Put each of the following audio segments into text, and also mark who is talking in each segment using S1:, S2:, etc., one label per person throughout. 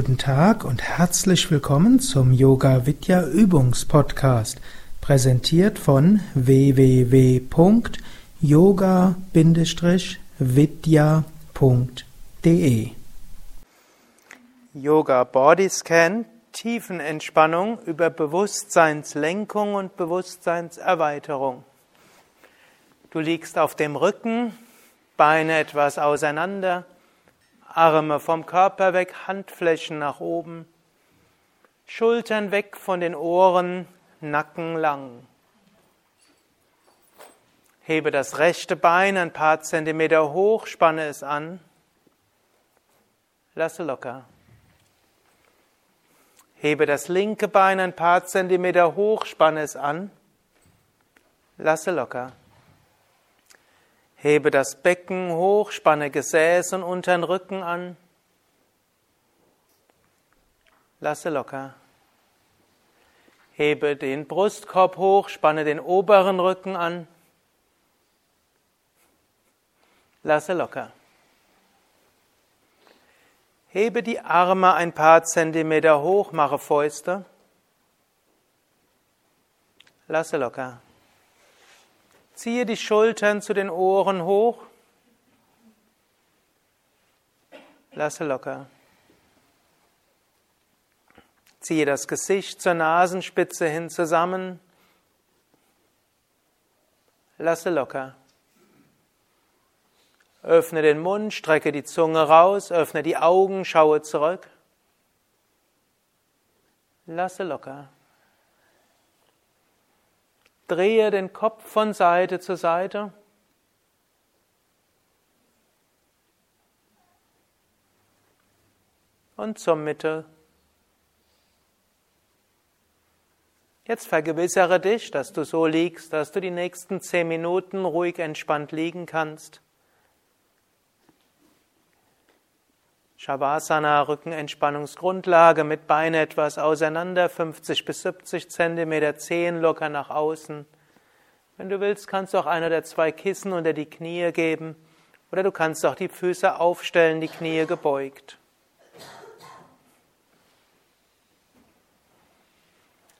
S1: Guten Tag und herzlich willkommen zum Yoga Vidya Übungspodcast, präsentiert von www.yoga-vidya.de. Yoga Bodyscan, Tiefenentspannung über Bewusstseinslenkung und Bewusstseinserweiterung. Du liegst auf dem Rücken, Beine etwas auseinander, Arme vom Körper weg, Handflächen nach oben, Schultern weg von den Ohren, Nacken lang. Hebe das rechte Bein ein paar Zentimeter hoch, spanne es an. Lasse locker. Hebe das linke Bein ein paar Zentimeter hoch, spanne es an. Lasse locker. Hebe das Becken hoch, spanne Gesäß und unteren Rücken an. Lasse locker. Hebe den Brustkorb hoch, spanne den oberen Rücken an. Lasse locker. Hebe die Arme ein paar Zentimeter hoch, mache Fäuste. Lasse locker. Ziehe die Schultern zu den Ohren hoch. Lasse locker. Ziehe das Gesicht zur Nasenspitze hin zusammen. Lasse locker. Öffne den Mund, strecke die Zunge raus, öffne die Augen, schaue zurück. Lasse locker. Drehe den Kopf von Seite zu Seite. Und zur Mitte. Jetzt vergewissere dich, dass du so liegst, dass du die nächsten zehn Minuten ruhig entspannt liegen kannst. Shavasana, Rückenentspannungsgrundlage mit Beine etwas auseinander, 50 bis 70 Zentimeter, Zehen locker nach außen. Wenn du willst, kannst du auch einer der zwei Kissen unter die Knie geben oder du kannst auch die Füße aufstellen, die Knie gebeugt.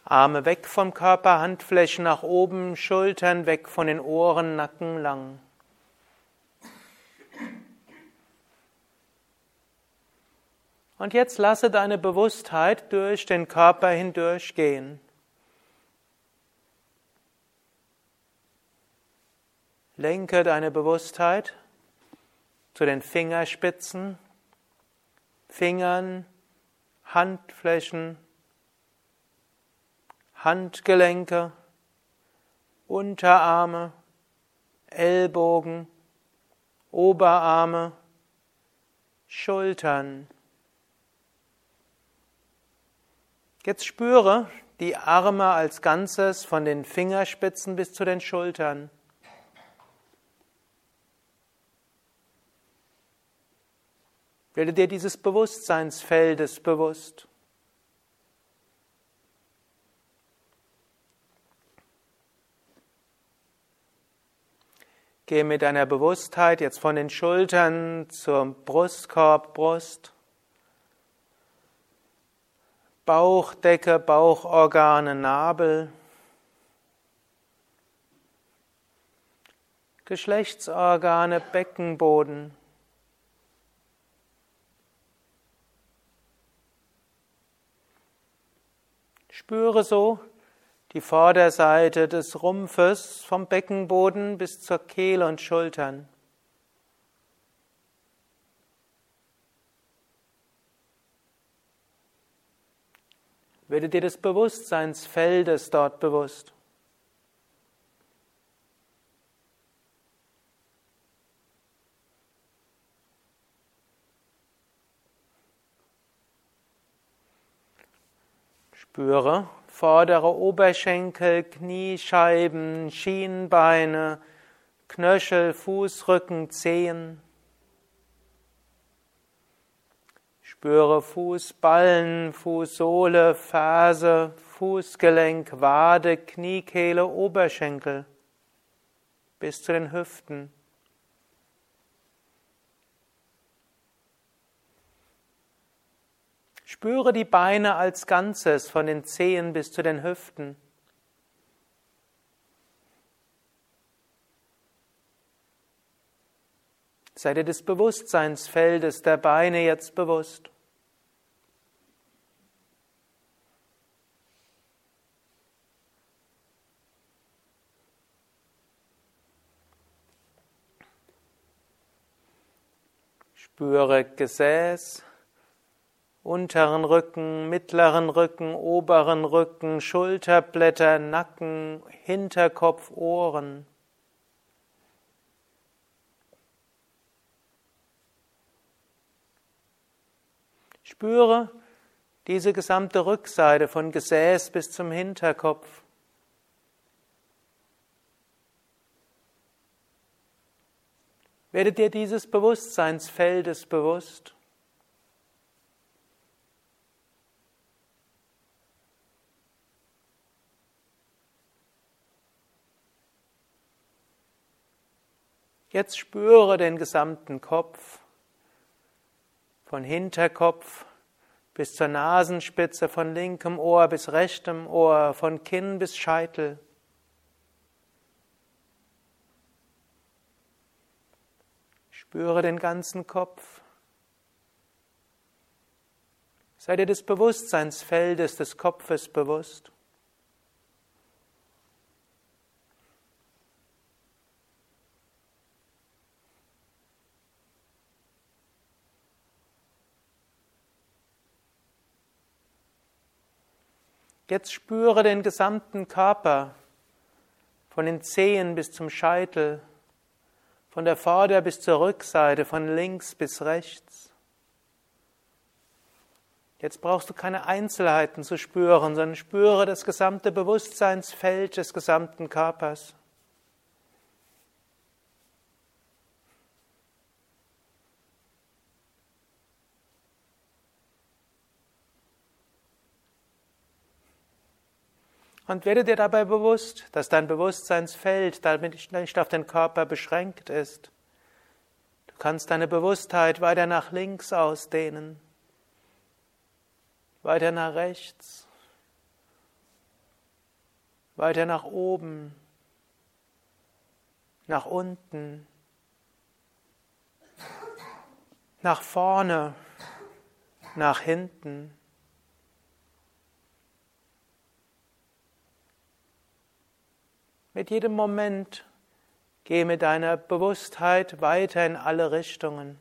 S1: Arme weg vom Körper, Handflächen nach oben, Schultern weg von den Ohren, Nacken lang. Und jetzt lasse deine Bewusstheit durch den Körper hindurch gehen. Lenke deine Bewusstheit zu den Fingerspitzen, Fingern, Handflächen, Handgelenke, Unterarme, Ellbogen, Oberarme, Schultern. Jetzt spüre die Arme als Ganzes von den Fingerspitzen bis zu den Schultern. Werde dir dieses Bewusstseinsfeldes bewusst. Gehe mit deiner Bewusstheit jetzt von den Schultern zum Brustkorb, Brust. Bauchdecke, Bauchorgane, Nabel, Geschlechtsorgane, Beckenboden. Spüre so die Vorderseite des Rumpfes vom Beckenboden bis zur Kehle und Schultern. Werde dir des Bewusstseinsfeldes dort bewusst. Spüre vordere Oberschenkel, Kniescheiben, Schienbeine, Knöchel, Fußrücken, Zehen. Spüre Fußballen, Fußsohle, Ferse, Fußgelenk, Wade, Kniekehle, Oberschenkel bis zu den Hüften. Spüre die Beine als Ganzes von den Zehen bis zu den Hüften. Sei dir des Bewusstseinsfeldes der Beine jetzt bewusst. Spüre Gesäß, unteren Rücken, mittleren Rücken, oberen Rücken, Schulterblätter, Nacken, Hinterkopf, Ohren. Spüre diese gesamte Rückseite von Gesäß bis zum Hinterkopf. Werde dir dieses Bewusstseinsfeldes bewusst. Jetzt spüre den gesamten Kopf, von Hinterkopf bis zur Nasenspitze, von linkem Ohr bis rechtem Ohr, von Kinn bis Scheitel. Spüre den ganzen Kopf. Sei dir des Bewusstseinsfeldes des Kopfes bewusst. Jetzt spüre den gesamten Körper, von den Zehen bis zum Scheitel, von der Vorder- bis zur Rückseite, von links bis rechts. Jetzt brauchst du keine Einzelheiten zu spüren, sondern spüre das gesamte Bewusstseinsfeld des gesamten Körpers. Und werde dir dabei bewusst, dass dein Bewusstseinsfeld damit nicht auf den Körper beschränkt ist. Du kannst deine Bewusstheit weiter nach links ausdehnen, weiter nach rechts, weiter nach oben, nach unten, nach vorne, nach hinten. Mit jedem Moment geh mit deiner Bewusstheit weiter in alle Richtungen.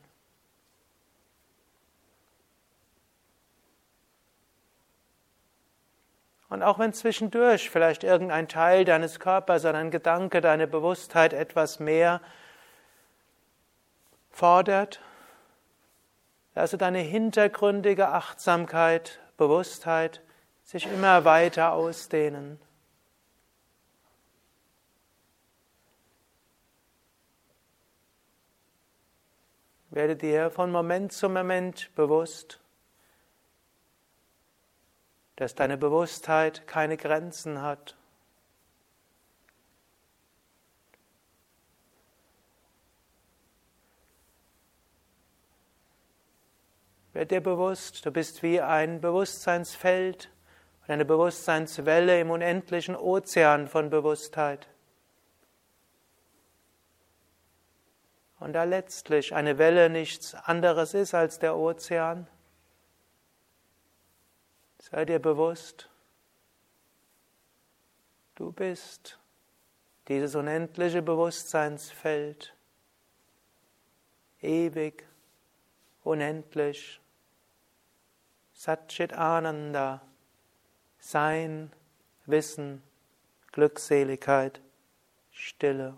S1: Und auch wenn zwischendurch vielleicht irgendein Teil deines Körpers ein Gedanke deine Bewusstheit etwas mehr fordert, lasse deine hintergründige Achtsamkeit, Bewusstheit sich immer weiter ausdehnen. Werde dir von Moment zu Moment bewusst, dass deine Bewusstheit keine Grenzen hat. Werde dir bewusst, du bist wie ein Bewusstseinsfeld und eine Bewusstseinswelle im unendlichen Ozean von Bewusstheit. Und da letztlich eine Welle nichts anderes ist als der Ozean, sei dir bewusst, du bist dieses unendliche Bewusstseinsfeld, ewig, unendlich, Satchit Ananda, Sein, Wissen, Glückseligkeit, Stille.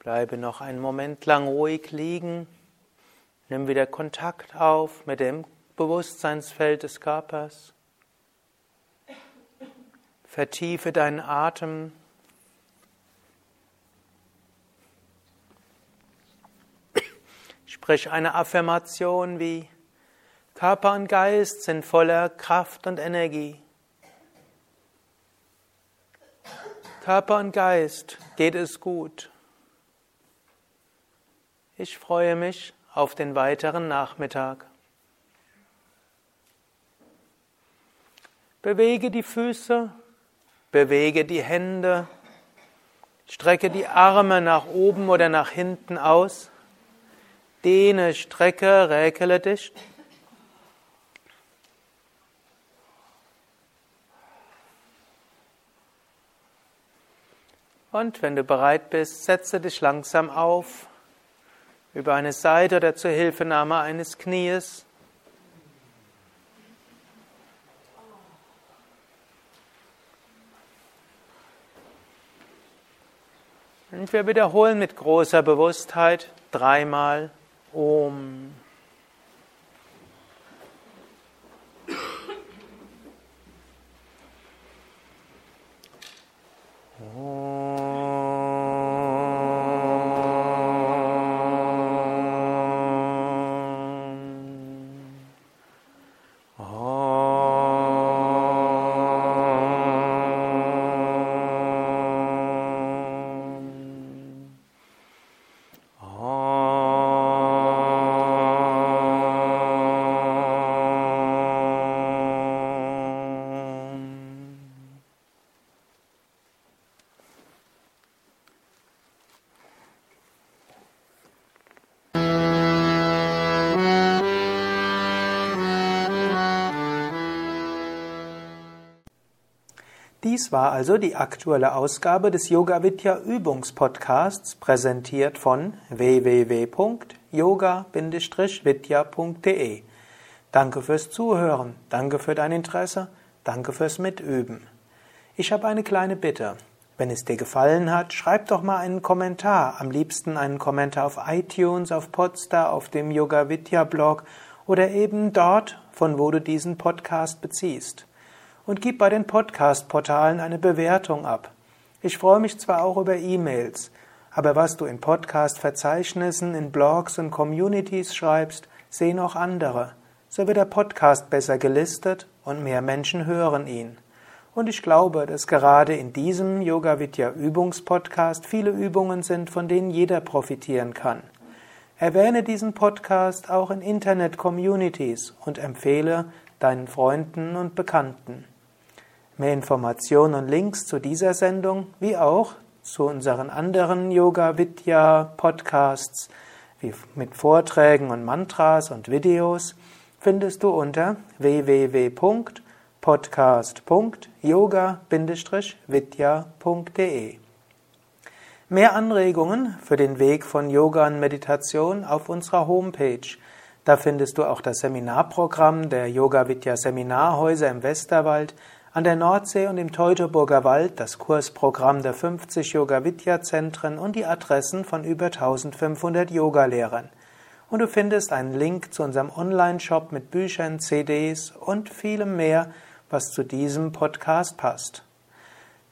S1: Bleibe noch einen Moment lang ruhig liegen. Nimm wieder Kontakt auf mit dem Bewusstseinsfeld des Körpers. Vertiefe deinen Atem. Sprich eine Affirmation wie Körper und Geist sind voller Kraft und Energie. Körper und Geist geht es gut. Ich freue mich auf den weiteren Nachmittag. Bewege die Füße, bewege die Hände, strecke die Arme nach oben oder nach hinten aus, dehne, strecke, räkele dich. Und wenn du bereit bist, setze dich langsam auf, über eine Seite oder zur Hilfenahme eines Knies. Und wir wiederholen mit großer Bewusstheit dreimal Om. Dies war also die aktuelle Ausgabe des Yoga Vidya Übungspodcasts, präsentiert von www.yoga-vidya.de. Danke fürs Zuhören, danke für dein Interesse, danke fürs Mitüben. Ich habe eine kleine Bitte. Wenn es dir gefallen hat, schreib doch mal einen Kommentar, am liebsten einen Kommentar auf iTunes, auf Podstar, auf dem Yoga Vidya Blog oder eben dort, von wo du diesen Podcast beziehst und gib bei den Podcast-Portalen eine Bewertung ab. Ich freue mich zwar auch über E-Mails, aber was du in Podcast-Verzeichnissen, in Blogs und Communities schreibst, sehen auch andere. So wird der Podcast besser gelistet und mehr Menschen hören ihn. Und ich glaube, dass gerade in diesem Yoga Vidya Übungspodcast viele Übungen sind, von denen jeder profitieren kann. Erwähne diesen Podcast auch in Internet-Communities und empfehle deinen Freunden und Bekannten. Mehr Informationen und Links zu dieser Sendung, wie auch zu unseren anderen Yoga Vidya Podcasts, wie mit Vorträgen und Mantras und Videos, findest du unter www.podcast.yoga-vidya.de. Mehr Anregungen für den Weg von Yoga und Meditation auf unserer Homepage. Da findest du auch das Seminarprogramm der Yoga Vidya Seminarhäuser im Westerwald an der Nordsee und im Teutoburger Wald das Kursprogramm der 50 Yoga-Vidya-Zentren und die Adressen von über 1500 Yogalehrern. Und du findest einen Link zu unserem Online-Shop mit Büchern, CDs und vielem mehr, was zu diesem Podcast passt.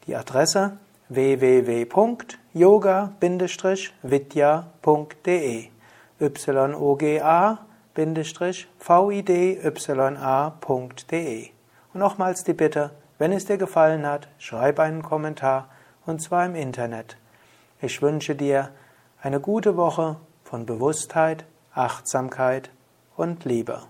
S1: Die Adresse www.yoga-vidya.de yoga-vidya.de und nochmals die Bitte, wenn es dir gefallen hat, schreib einen Kommentar und zwar im Internet. Ich wünsche dir eine gute Woche von Bewusstheit, Achtsamkeit und Liebe.